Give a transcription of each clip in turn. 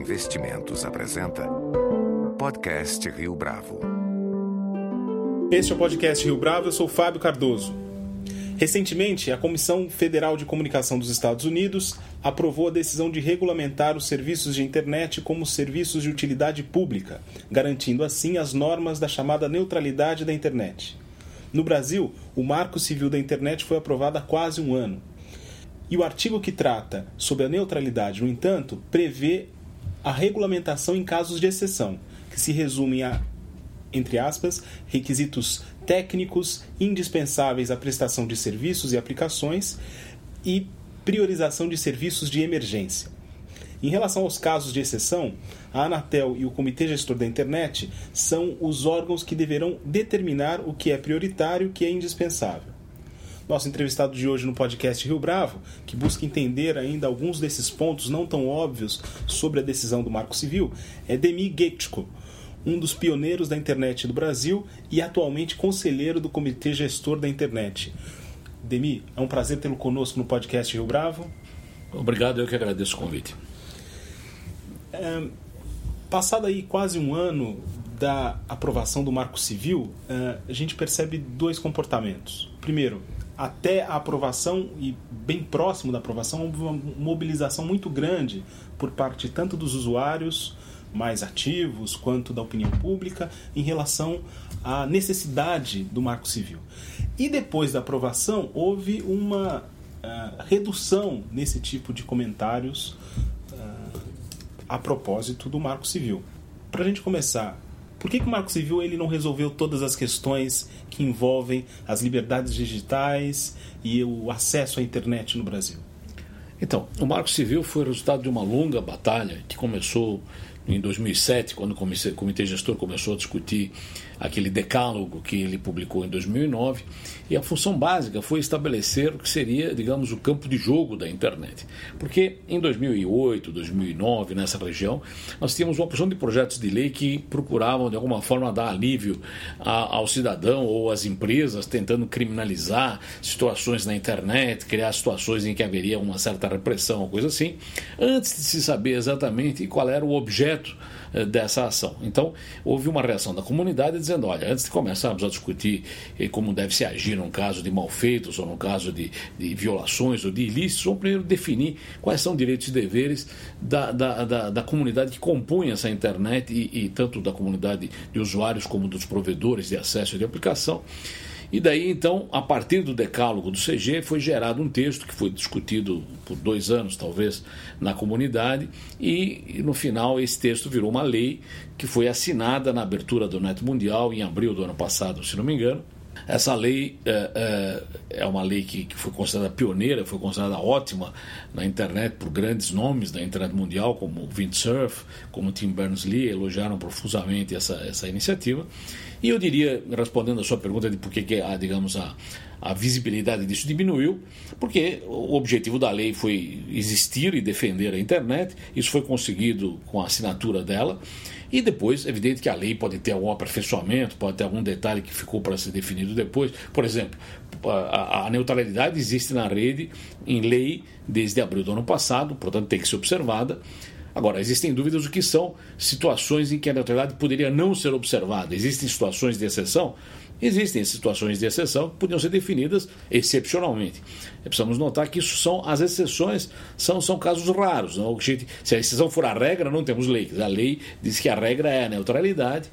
Investimentos apresenta Podcast Rio Bravo. Este é o podcast Rio Bravo, eu sou Fábio Cardoso. Recentemente, a Comissão Federal de Comunicação dos Estados Unidos aprovou a decisão de regulamentar os serviços de internet como serviços de utilidade pública, garantindo assim as normas da chamada neutralidade da internet. No Brasil, o Marco Civil da Internet foi aprovado há quase um ano. E o artigo que trata sobre a neutralidade, no entanto, prevê a regulamentação em casos de exceção, que se resumem a, entre aspas, requisitos técnicos indispensáveis à prestação de serviços e aplicações e priorização de serviços de emergência. Em relação aos casos de exceção, a Anatel e o Comitê Gestor da Internet são os órgãos que deverão determinar o que é prioritário e o que é indispensável. Nosso entrevistado de hoje no podcast Rio Bravo, que busca entender ainda alguns desses pontos não tão óbvios sobre a decisão do Marco Civil, é Demi Getchko, um dos pioneiros da internet do Brasil e atualmente conselheiro do Comitê Gestor da Internet. Demi, é um prazer tê-lo conosco no podcast Rio Bravo. Obrigado, eu que agradeço o convite. É, passado aí quase um ano da aprovação do Marco Civil, é, a gente percebe dois comportamentos. Primeiro, até a aprovação e bem próximo da aprovação, houve uma mobilização muito grande por parte tanto dos usuários mais ativos quanto da opinião pública em relação à necessidade do Marco Civil. E depois da aprovação, houve uma uh, redução nesse tipo de comentários uh, a propósito do Marco Civil. Para a gente começar, por que, que o Marco Civil ele não resolveu todas as questões que envolvem as liberdades digitais e o acesso à internet no Brasil? Então, o Marco Civil foi resultado de uma longa batalha que começou em 2007, quando o comitê gestor começou a discutir aquele decálogo que ele publicou em 2009, e a função básica foi estabelecer o que seria, digamos, o campo de jogo da internet. Porque em 2008, 2009, nessa região, nós tínhamos uma porção de projetos de lei que procuravam, de alguma forma, dar alívio ao cidadão ou às empresas, tentando criminalizar situações na internet, criar situações em que haveria uma certa repressão, coisa assim, antes de se saber exatamente qual era o objeto dessa ação. Então, houve uma reação da comunidade dizendo: olha, antes de começarmos a discutir eh, como deve se agir num caso de malfeitos ou num caso de, de violações ou de ilícitos, vamos primeiro definir quais são direitos e deveres da, da, da, da comunidade que compõe essa internet e, e tanto da comunidade de usuários como dos provedores de acesso de aplicação. E daí, então, a partir do decálogo do CG, foi gerado um texto que foi discutido por dois anos, talvez, na comunidade, e no final esse texto virou uma lei que foi assinada na abertura do Neto Mundial em abril do ano passado, se não me engano. Essa lei é, é, é uma lei que, que, foi considerada pioneira, foi considerada ótima na internet por grandes nomes da internet mundial, como Vint Cerf, como Tim Berners-Lee, elogiaram profusamente essa, essa iniciativa. E eu diria, respondendo a sua pergunta de por que, que digamos, a, a visibilidade disso diminuiu, porque o objetivo da lei foi existir e defender a internet, isso foi conseguido com a assinatura dela, e depois, é evidente que a lei pode ter algum aperfeiçoamento, pode ter algum detalhe que ficou para ser definido depois. Por exemplo, a, a neutralidade existe na rede em lei desde abril do ano passado, portanto tem que ser observada. Agora, existem dúvidas do que são situações em que a neutralidade poderia não ser observada. Existem situações de exceção? Existem situações de exceção que podiam ser definidas excepcionalmente. Precisamos notar que isso são as exceções, são, são casos raros. Não? Se a exceção for a regra, não temos lei. A lei diz que a regra é a neutralidade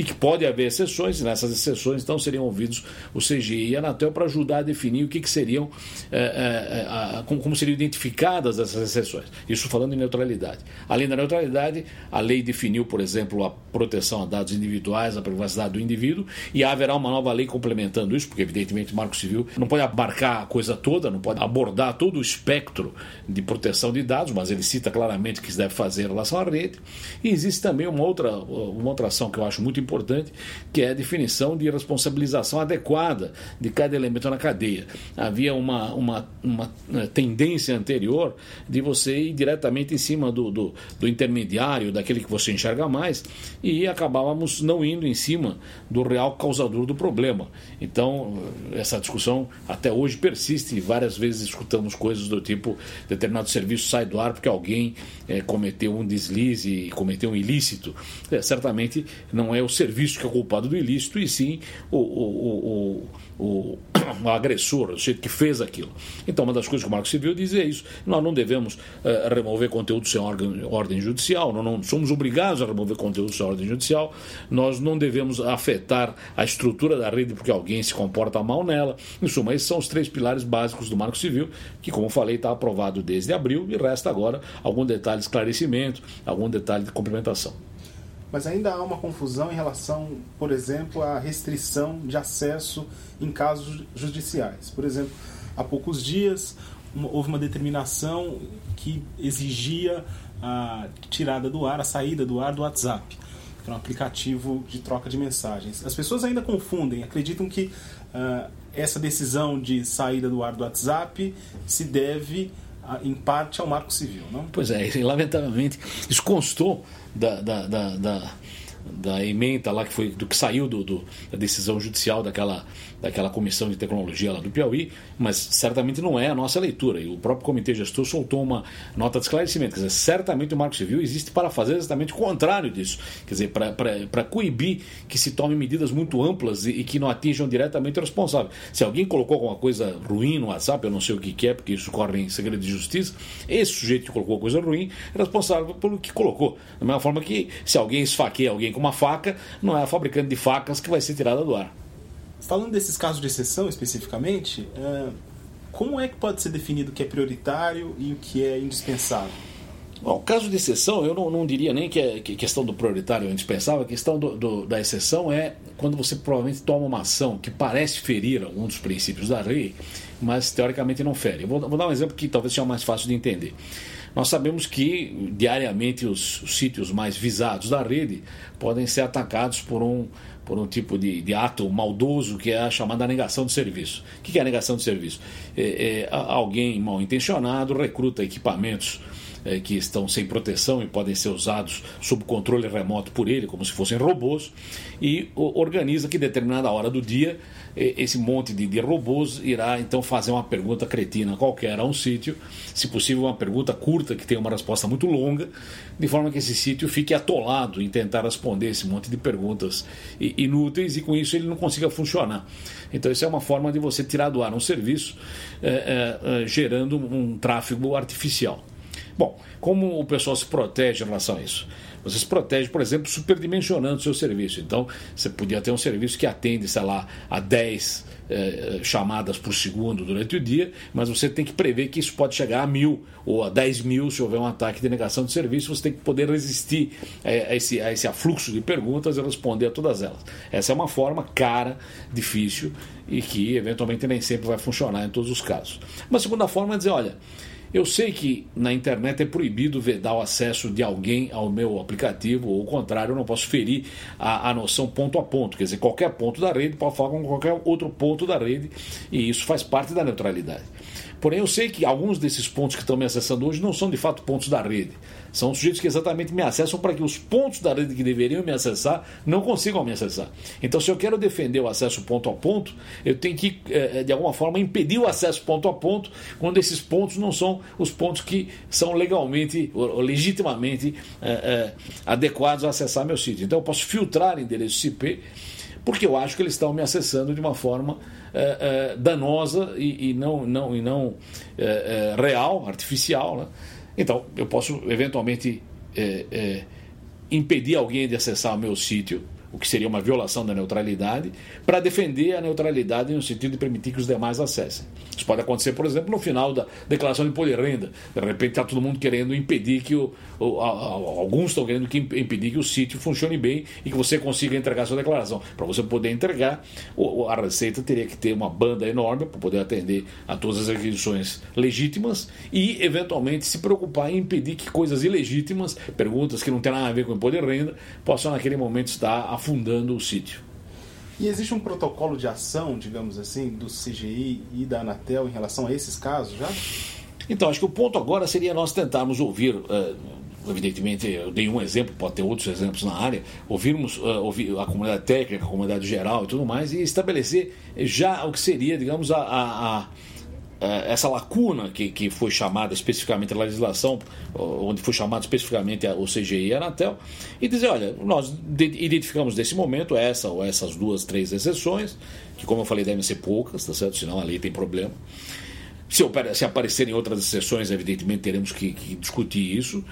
e que pode haver exceções, e nessas exceções então seriam ouvidos o CGI e a Anatel para ajudar a definir o que, que seriam, é, é, como, como, seriam identificadas essas exceções. Isso falando em neutralidade. Além da neutralidade, a lei definiu, por exemplo, a proteção a dados individuais, a privacidade do indivíduo, e haverá uma nova lei complementando isso, porque evidentemente o Marco Civil não pode abarcar a coisa toda, não pode abordar todo o espectro de proteção de dados, mas ele cita claramente o que se deve fazer em relação à rede. E existe também uma outra, uma outra ação que eu acho muito importante importante, que é a definição de responsabilização adequada de cada elemento na cadeia. Havia uma, uma, uma eh, tendência anterior de você ir diretamente em cima do, do, do intermediário, daquele que você enxerga mais, e acabávamos não indo em cima do real causador do problema. Então, essa discussão até hoje persiste várias vezes escutamos coisas do tipo determinado serviço sai do ar porque alguém é, cometeu um deslize cometeu um ilícito. É, certamente não é o serviço que é culpado do ilícito, e sim o, o, o, o, agressor, o sujeito que fez aquilo. Então, uma das coisas que o Marco Civil diz é isso. Nós não devemos é, remover conteúdo sem ordem, ordem judicial, nós não somos obrigados a remover conteúdo sem ordem judicial, nós não devemos afetar a estrutura da rede porque alguém se comporta mal nela. Em suma, esses são os três pilares básicos do Marco Civil, que, como falei, está aprovado desde abril e resta agora algum detalhe de esclarecimento, algum detalhe de complementação. Mas ainda há uma confusão em relação, por exemplo, à restrição de acesso em casos judiciais. Por exemplo, há poucos dias houve uma determinação que exigia a tirada do ar, a saída do ar do WhatsApp, que é um aplicativo de troca de mensagens. As pessoas ainda confundem, acreditam que uh, essa decisão de saída do ar do WhatsApp se deve em parte ao marco civil, não? Pois é, e, lamentavelmente isso constou da, da, da, da da emenda lá que foi do que saiu do, do, da decisão judicial daquela, daquela comissão de tecnologia lá do Piauí, mas certamente não é a nossa leitura. E o próprio comitê gestor soltou uma nota de esclarecimento. Quer dizer, certamente o Marco Civil existe para fazer exatamente o contrário disso. Quer dizer, para coibir que se tomem medidas muito amplas e, e, que não atinjam diretamente o responsável. Se alguém colocou alguma coisa ruim no WhatsApp, eu não sei o que, que é, porque isso corre em segredo de justiça, esse sujeito que colocou coisa ruim é responsável pelo que colocou. Da mesma forma que se alguém esfaqueia alguém com uma faca, não é a fabricante de facas que vai ser tirada do ar. Falando desses casos de exceção especificamente, é, como é que pode ser definido o que é prioritário e o que é indispensável? Bom, caso de exceção, eu não, não diria nem que é que questão do prioritário ou indispensável, a questão do, do, da exceção é quando você provavelmente toma uma ação que parece ferir algum dos princípios da lei, mas teoricamente não fere. Vou, vou dar um exemplo que talvez seja mais fácil de entender. Nós sabemos que diariamente os, os sítios mais visados da rede podem ser atacados por um, por um tipo de, de, ato maldoso que é a chamada negação de serviço. O que é a negação de serviço? É, é, alguém mal intencionado recruta equipamentos é, que estão sem proteção e podem ser usados sob controle remoto por ele, como se fossem robôs, e organiza que determinada hora do dia esse monte de, de, robôs irá então fazer uma pergunta cretina qualquer a um sítio, se possível uma pergunta curta que tenha uma resposta muito longa, de forma que esse sítio fique atolado em tentar responder esse monte de perguntas inúteis e com isso ele não consiga funcionar. Então isso é uma forma de você tirar do ar um serviço é, é, gerando um tráfego artificial. Bom, como o pessoal se protege em relação a isso? Você se protege, por exemplo, superdimensionando o seu serviço. Então, você podia ter um serviço que atende, sei lá, a 10 eh, chamadas por segundo durante o dia, mas você tem que prever que isso pode chegar a mil ou a 10 mil se houver um ataque de negação de serviço. Você tem que poder resistir a esse, a esse afluxo de perguntas e responder a todas elas. Essa é uma forma cara, difícil e que eventualmente nem sempre vai funcionar em todos os casos. Uma segunda forma é dizer: olha eu sei que na internet é proibido vedar o acesso de alguém ao meu aplicativo, ou o contrário, eu não posso ferir a, a noção ponto a ponto. Quer dizer, qualquer ponto da rede pode falar com qualquer outro ponto da rede, e isso faz parte da neutralidade. Porém, eu sei que alguns desses pontos que estão me acessando hoje não são de fato pontos da rede. São sujeitos que exatamente me acessam para que os pontos da rede que deveriam me acessar não consigam me acessar. Então, se eu quero defender o acesso ponto a ponto, eu tenho que, eh, de alguma forma, impedir o acesso ponto a ponto quando esses pontos não são os pontos que são legalmente ou legitimamente é, adequados a acessar meu sítio. Então, eu posso filtrar endereços IP porque eu acho que eles estão me acessando de uma forma é, é, danosa e, e, não, não, e não é, real, artificial. Né? Então, eu posso eventualmente impedir alguém de acessar o meu sítio o que seria uma violação da neutralidade, para defender a neutralidade no sentido de permitir que os demais acessem. Isso pode acontecer, por exemplo, no final da declaração de imposto de renda. De repente está todo mundo querendo impedir que o, o a, a, alguns estão querendo que impedir que o sítio funcione bem e que você consiga entregar sua declaração. Para você poder entregar, o, a Receita teria que ter uma banda enorme para poder atender a todas as requisições legítimas e, eventualmente, se preocupar em impedir que coisas ilegítimas, perguntas que não têm nada a ver com imposto de renda, possam naquele momento estar a afundando o sítio. E existe um protocolo de ação, digamos assim, do CGI e da Anatel em relação a esses casos já? Então, acho que o ponto agora seria nós tentarmos ouvir. Uh, evidentemente, eu dei um exemplo, pode ter outros exemplos na área, ouvirmos uh, ouvir a comunidade técnica, a comunidade geral e tudo mais, e estabelecer já o que seria, digamos, a, a, a essa lacuna que, que foi chamada especificamente a legislação, onde foi chamado especificamente o CGI e a Anatel, e dizer, olha, nós identificamos nesse momento essa ou essas duas, três exceções, que como eu falei devem ser poucas, tá certo? Senão a lei tem problema. Se, se aparecerem outras exceções, evidentemente teremos que, que, discutir isso.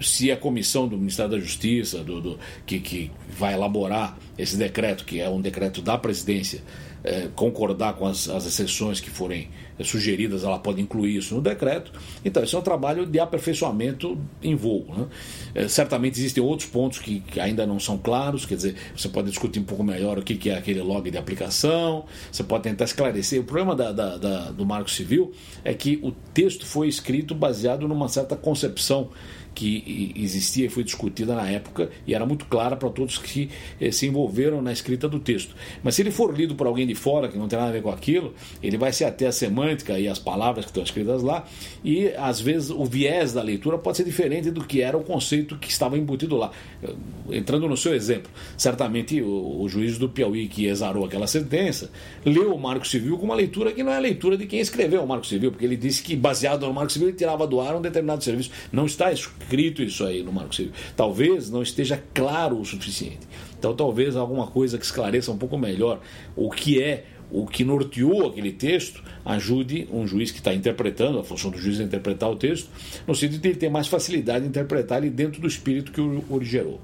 Se a comissão do Ministério da Justiça, do, do que, que vai elaborar esse decreto, que é um decreto da presidência, é, concordar com as, as exceções que forem sugeridas, ela pode incluir isso no decreto. Então, isso é um trabalho de aperfeiçoamento em voo. Né? É, certamente existem outros pontos que, que, ainda não são claros, quer dizer, você pode discutir um pouco melhor o que, que é aquele log de aplicação, você pode tentar esclarecer. O problema da, da, da, do Marco Civil é que o texto foi escrito baseado numa certa concepção que existia e foi discutida na época e era muito clara para todos que eh, se envolveram na escrita do texto. Mas se ele for lido por alguém de fora, que não tem nada a ver com aquilo, ele vai se até a semântica e as palavras que estão escritas lá, e às vezes o viés da leitura pode ser diferente do que era o conceito que estava embutido lá. Eh, entrando no seu exemplo, certamente o, o juiz do Piauí que exarou aquela sentença leu o Marco Civil com uma leitura que não é a leitura de quem escreveu o Marco Civil, porque ele disse que baseado no Marco Civil ele tirava do ar um determinado serviço. Não está escrito isso aí no Marco Civil. Talvez não esteja claro o suficiente. Então, talvez alguma coisa que esclareça um pouco melhor o que é o que norteou aquele texto ajude um juiz que está interpretando, a função do juiz é interpretar o texto, no sentido de ele ter mais facilidade de interpretar ele dentro do espírito que o origerou.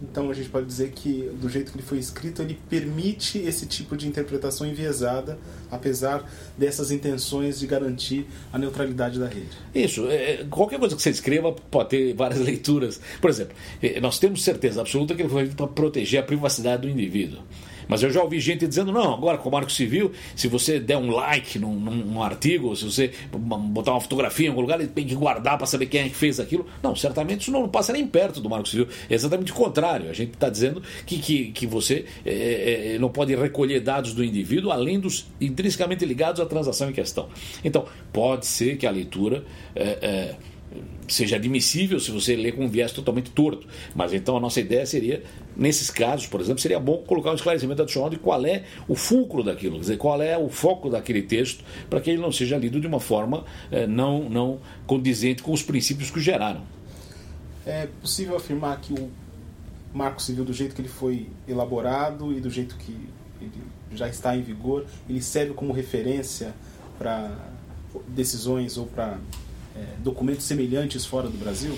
Então a gente pode dizer que, do jeito que ele foi escrito, ele permite esse tipo de interpretação enviesada, apesar dessas intenções de garantir a neutralidade da rede. Isso. É, qualquer coisa que você escreva pode ter várias leituras. Por exemplo, é, nós temos certeza absoluta que ele foi feito para proteger a privacidade do indivíduo. Mas eu já ouvi gente dizendo, não, agora com o Marco Civil, se você der um like num, num artigo, se você botar uma fotografia em algum lugar, ele tem que guardar para saber quem é que fez aquilo. Não, certamente isso não passa nem perto do Marco Civil. É exatamente o contrário. A gente está dizendo que, que, que você é, é, é, não pode recolher dados do indivíduo além dos intrinsecamente ligados à transação em questão. Então, pode ser que a leitura. É, é seja admissível se você ler com um viés totalmente torto. Mas então a nossa ideia seria, nesses casos, por exemplo, seria bom colocar um esclarecimento adicional de qual é o fulcro daquilo, quer dizer, qual é o foco daquele texto, para que ele não seja lido de uma forma eh, não, não condizente com os princípios que o geraram. É possível afirmar que o Marco Civil, do jeito que ele foi elaborado e do jeito que ele já está em vigor, ele serve como referência para decisões ou para documentos semelhantes fora do Brasil?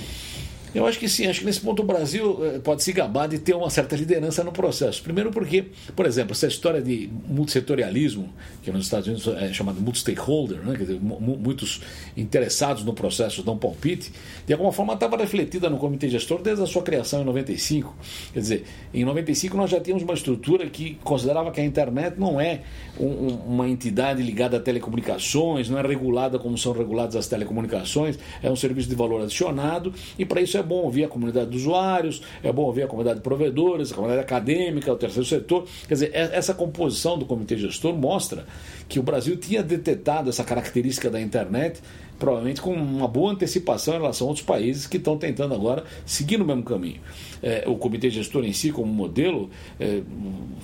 Eu acho que sim, acho que nesse ponto o Brasil eh, pode se gabar de ter uma certa liderança no processo. Primeiro porque, por exemplo, essa história de multissetorialismo, que nos Estados Unidos é chamado multi-stakeholder, né? quer dizer, muitos interessados no processo dão palpite, de alguma forma estava refletida no comitê gestor desde a sua criação em 95. Quer dizer, em 95 nós já tínhamos uma estrutura que considerava que a internet não é um, uma entidade ligada a telecomunicações, não é regulada como são reguladas as telecomunicações, é um serviço de valor adicionado e para isso é bom ouvir a comunidade de usuários, é bom ouvir a comunidade de provedores, a comunidade acadêmica, o terceiro setor. Quer dizer, é, essa composição do comitê gestor mostra que o Brasil tinha detectado essa característica da internet provavelmente com uma boa antecipação em relação a outros países que estão tentando agora seguir no mesmo caminho. É, o comitê gestor em si, como modelo,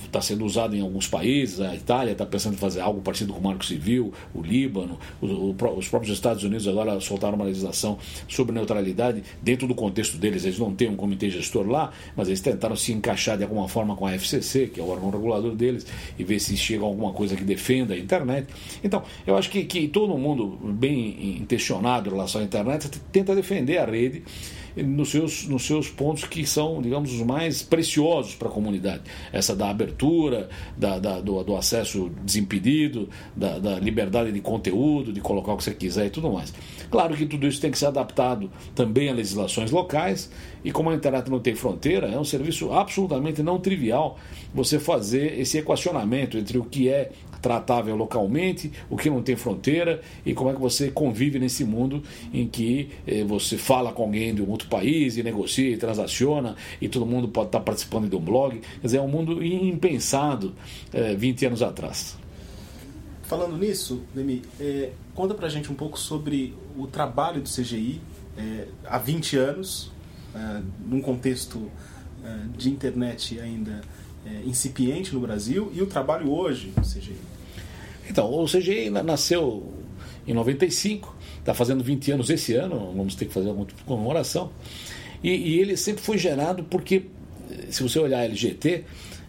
está é, sendo usado em alguns países, a Itália está pensando em fazer algo parecido com o Marco Civil, o Líbano, o, o, os próprios Estados Unidos agora soltaram uma legislação sobre neutralidade. Dentro do contexto deles, eles não têm um comitê gestor lá, mas eles tentaram se encaixar de alguma forma com a FCC, que é o órgão regulador deles, e ver se chega alguma coisa que defenda a internet. Então, eu acho que, que todo mundo bem intencionado em relação à internet, tenta defender a rede nos seus, nos seus pontos que são, digamos, os mais preciosos para a comunidade. Essa da abertura, da, da do, do, acesso desimpedido, da, da, liberdade de conteúdo, de colocar o que você quiser e tudo mais. Claro que tudo isso tem que ser adaptado também a legislações locais, e como a internet não tem fronteira, é um serviço absolutamente não trivial você fazer esse equacionamento entre o que é tratável localmente, o que não tem fronteira e como é que você convive nesse mundo em que eh, você fala com alguém de um outro país e negocia e transaciona e todo mundo pode estar participando de um blog. Quer dizer, é um mundo impensado eh, 20 anos atrás. Falando nisso, Demi, é, conta pra gente um pouco sobre o trabalho do CGI é, há 20 anos, é, num contexto de internet ainda incipiente no Brasil, e o trabalho hoje do CGI. Então, o CGI nasceu em 95, está fazendo 20 anos esse ano, vamos ter que fazer alguma comemoração, e, e ele sempre foi gerado porque, se você olhar a LGT,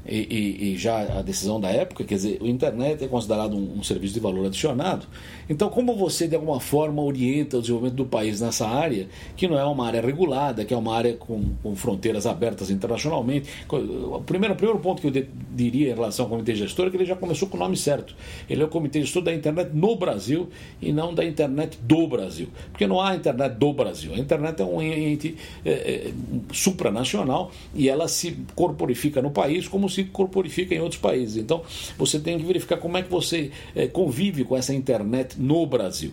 e, e, e, já a decisão da época, quer dizer, o internet é considerado um, um, serviço de valor adicionado. Então, como você de alguma forma orienta o desenvolvimento do país nessa área, que não é uma área regulada, que é uma área com, com fronteiras abertas internacionalmente? O primeiro, o primeiro ponto que eu de, diria em relação ao comitê gestor é que ele já começou com o nome certo. Ele é o comitê gestor da internet no Brasil e não da internet do Brasil. Porque não há internet do Brasil. A internet é um ente é, é, supranacional e ela se corporifica no país como se se corporifica em outros países. Então, você tem que verificar como é que você é, convive com essa internet no Brasil.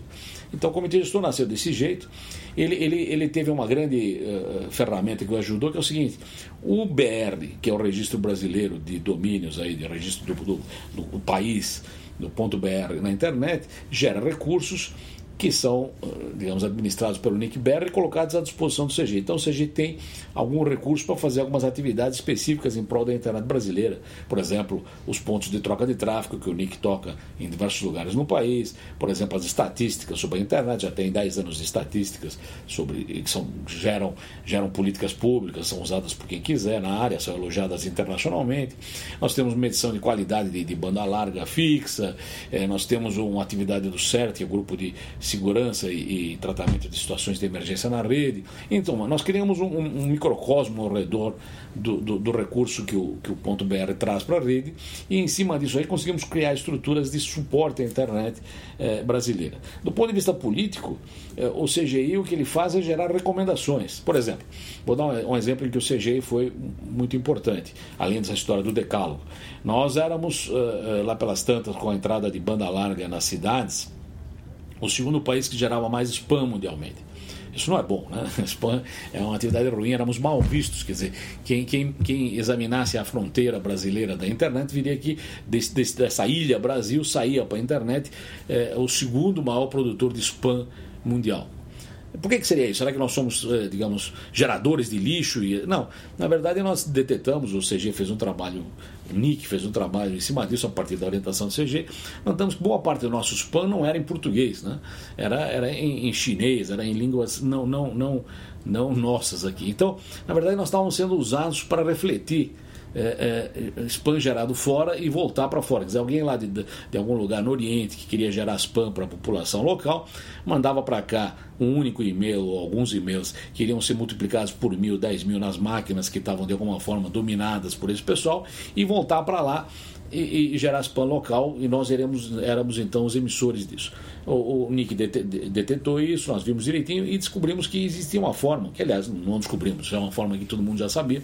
Então, o Comitê Gestor nasceu desse jeito. Ele, ele, ele teve uma grande uh, ferramenta que o ajudou, que é o seguinte: o BR, que é o Registro Brasileiro de Domínios, aí, de registro do, do, do país, do ponto .br na internet, gera recursos que são, eh, digamos, administrados pelo NICBR e colocados à disposição do CG. Então o CG tem algum recurso para fazer algumas atividades específicas em prol da internet brasileira. Por exemplo, os pontos de troca de tráfego que o NIC toca em diversos lugares no país, por exemplo, as estatísticas sobre a internet, já tem 10 anos de estatísticas sobre que são, geram, geram políticas públicas, são usadas por quem quiser na área, são elogiadas internacionalmente. Nós temos medição de qualidade de, de banda larga fixa, eh, nós temos uma atividade do CERT, que é o grupo de segurança e, e, tratamento de situações de emergência na rede. Então, nós criamos um, um microcosmo ao redor do, do, do, recurso que o, que o ponto .br traz para a rede e em cima disso aí conseguimos criar estruturas de suporte à internet eh, brasileira. Do ponto de vista político, eh, o CGI o que ele faz é gerar recomendações. Por exemplo, vou dar um, um exemplo em que o CGI foi muito importante, além dessa história do decálogo. Nós éramos uh, lá pelas tantas com a entrada de banda larga nas cidades, o segundo país que gerava mais spam mundialmente. Isso não é bom, né? Spam é uma atividade ruim, éramos mal vistos. Quer dizer, quem, quem, quem examinasse a fronteira brasileira da internet viria que desse, desse, dessa ilha Brasil saía para a internet é, o segundo maior produtor de spam mundial. Por que, que seria isso? Será que nós somos, eh, digamos, geradores de lixo? E... Não, na verdade nós detetamos, o CG fez um trabalho, o NIC fez um trabalho em cima disso a partir da orientação do CG, notamos que boa parte do nosso spam não era em português, né? era, era em, em chinês, era em línguas não, não, não, não nossas aqui. Então, na verdade nós estávamos sendo usados para refletir é, é, spam gerado fora e voltar para fora. Quer dizer, alguém lá de, de algum lugar no Oriente que queria gerar spam para a população local, mandava para cá um único e-mail ou alguns e-mails que iriam ser multiplicados por mil, dez mil nas máquinas que estavam de alguma forma dominadas por esse pessoal e voltar para lá e, e, gerar spam local e nós éramos, éramos então os emissores disso. O, o Nick detetou isso, nós vimos direitinho e descobrimos que existia uma forma, que aliás não descobrimos, é uma forma que todo mundo já sabia,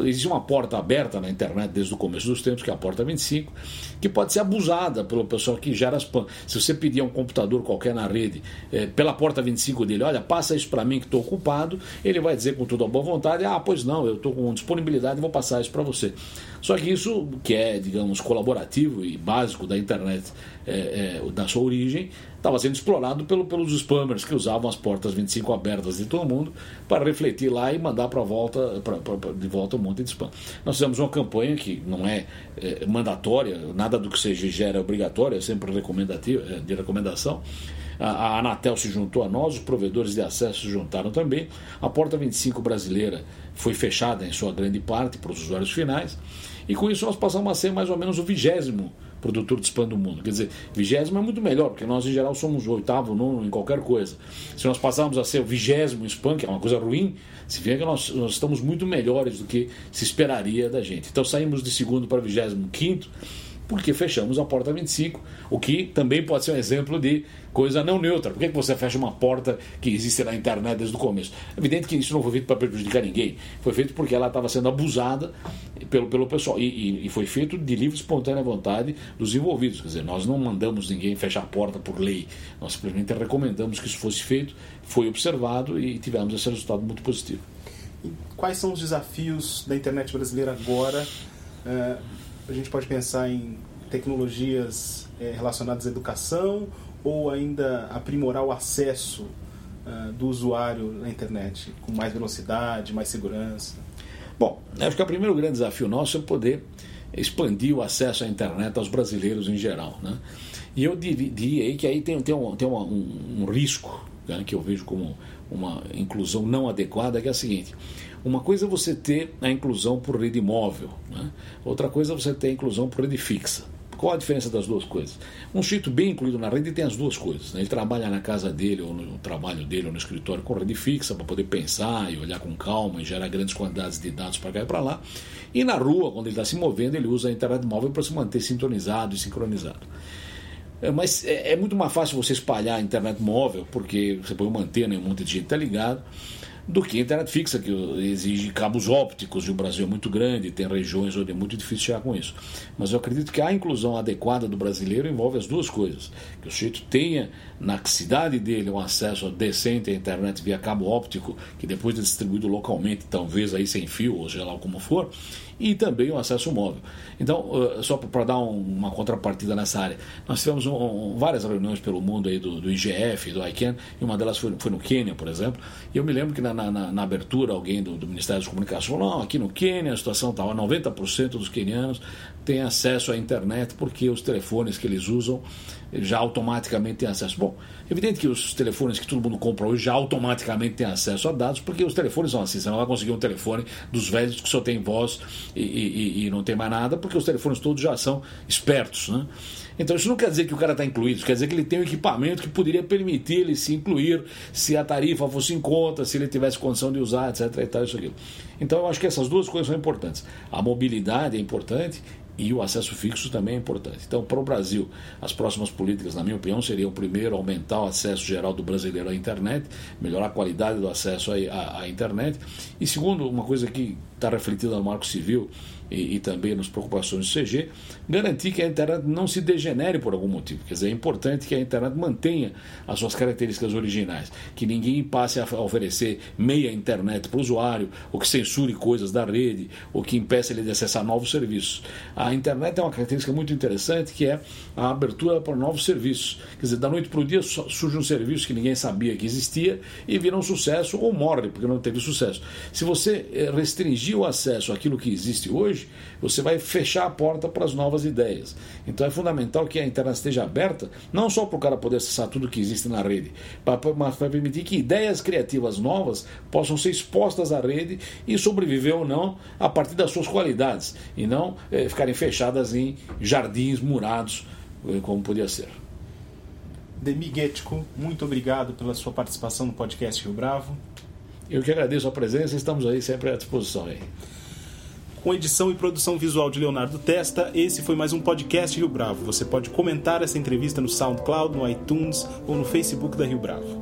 Existe uma porta aberta na internet desde o começo dos tempos, que é a porta 25, que pode ser abusada pelo pessoal que gera spam. Se você pedir a um computador qualquer na rede, é, pela porta 25 dele, olha, passa isso para mim que estou ocupado, ele vai dizer com toda a boa vontade, ah, pois não, eu estou com disponibilidade e vou passar isso para você. Só que isso, que é, digamos, colaborativo e básico da internet, é, é, da sua origem, estava sendo explorado pelo, pelos spammers que usavam as portas 25 abertas de todo mundo para refletir lá e mandar para volta, pra, pra, de volta um monte de spam. Nós fizemos uma campanha que não é, é mandatória, nada do que seja gera é obrigatório, é sempre recomendativa, é de recomendação. A Anatel se juntou a nós, os provedores de acesso se juntaram também. A porta 25 brasileira foi fechada em sua grande parte para os usuários finais. E com isso nós passamos a ser mais ou menos o vigésimo produtor de spam do mundo. Quer dizer, vigésimo é muito melhor, porque nós em geral somos oitavo, nono em qualquer coisa. Se nós passarmos a ser o vigésimo spam, que é uma coisa ruim, se vê que nós, nós estamos muito melhores do que se esperaria da gente. Então saímos de segundo para vigésimo quinto, porque fechamos a porta 25, o que também pode ser um exemplo de coisa não neutra. Por que você fecha uma porta que existe na internet desde o começo? É evidente que isso não foi feito para prejudicar ninguém, foi feito porque ela estava sendo abusada pelo, pelo pessoal. E, e, e, foi feito de livre espontânea vontade dos envolvidos. Quer dizer, nós não mandamos ninguém fechar a porta por lei, nós simplesmente recomendamos que isso fosse feito, foi observado e tivemos esse resultado muito positivo. Quais são os desafios da internet brasileira agora? Uh, a gente pode pensar em tecnologias uh, relacionadas à educação ou ainda aprimorar o acesso uh, do usuário na internet com mais velocidade, mais segurança? Bom, acho que o primeiro grande desafio nosso é poder expandir o acesso à internet aos brasileiros em geral. Né? E eu diria que aí tem, tem, um, tem um, um, risco né, que eu vejo como uma inclusão não adequada, que é a seguinte. Uma coisa é você ter a inclusão por rede móvel, né? outra coisa é você ter a inclusão por rede fixa. Qual a diferença das duas coisas? Um sujeito bem incluído na rede tem as duas coisas. Né? Ele trabalha na casa dele, ou no trabalho dele, ou no escritório com rede fixa, para poder pensar e olhar com calma e gerar grandes quantidades de dados para cá e para lá. E na rua, quando ele está se movendo, ele usa a internet móvel para se manter sintonizado e sincronizado. É, mas é, é, muito mais fácil você espalhar a internet móvel, porque você põe uma antena e um monte de gente está ligado do que a internet fixa, que exige cabos ópticos, e o Brasil é muito grande, tem regiões onde é muito difícil chegar com isso. Mas eu acredito que a inclusão adequada do brasileiro envolve as duas coisas: que o sujeito tenha na cidade dele um acesso decente à internet via cabo óptico, que depois é distribuído localmente, talvez aí sem fio, ou seja lá como for, e também o acesso móvel. Então, só para dar uma contrapartida nessa área, nós tivemos um, várias reuniões pelo mundo aí do, do IGF, do ICANN, e uma delas foi, foi no Quênia, por exemplo, e eu me lembro que na, na, na abertura alguém do, do, Ministério das Comunicações falou, não, aqui no Quênia a situação estava 90% dos quenianos têm acesso à internet porque os telefones que eles usam já automaticamente têm acesso. Bom, evidente que os telefones que todo mundo compra hoje já automaticamente têm acesso a dados, porque os telefones são assim. Você não vai conseguir um telefone dos velhos que só tem voz e, e, e não tem mais nada, porque os telefones todos já são espertos. Né? Então isso não quer dizer que o cara está incluído, quer dizer que ele tem um equipamento que poderia permitir ele se incluir se a tarifa fosse em conta, se ele tivesse condição de usar, etc. E tal, isso. Então eu acho que essas duas coisas são importantes. A mobilidade é importante e o acesso fixo também é importante. Então, para o Brasil, as próximas políticas, na minha opinião, seriam, primeiro, aumentar o acesso geral do brasileiro à internet, melhorar a qualidade do acesso à, à internet, e segundo, uma coisa que está refletida no Marco Civil e, e, também nas preocupações do CG, garantir que a internet não se degenere por algum motivo. Quer dizer, é importante que a internet mantenha as suas características originais, que ninguém passe a oferecer meia internet para o usuário, ou que censure coisas da rede, ou que impeça ele de acessar novos serviços. A internet é uma característica muito interessante que é a abertura para novos serviços. Quer dizer, da noite para o dia surge um serviço que ninguém sabia que existia e vira um sucesso ou morre porque não teve sucesso. Se você eh, restringir o acesso àquilo que existe hoje, hoje, você vai fechar a porta para as novas ideias. Então é fundamental que a internet esteja aberta, não só para o cara poder acessar tudo que existe na rede, mas para permitir que ideias criativas novas possam ser expostas à rede e sobreviver ou não a partir das suas qualidades, e não é, ficarem fechadas em jardins murados, eh, como podia ser. Demi muito obrigado pela sua participação no podcast Rio Bravo. Eu que agradeço a presença, estamos aí sempre à disposição. Aí com edição e produção visual de Leonardo Testa. Esse foi mais um podcast Rio Bravo. Você pode comentar essa entrevista no SoundCloud, no iTunes ou no Facebook da Rio Bravo.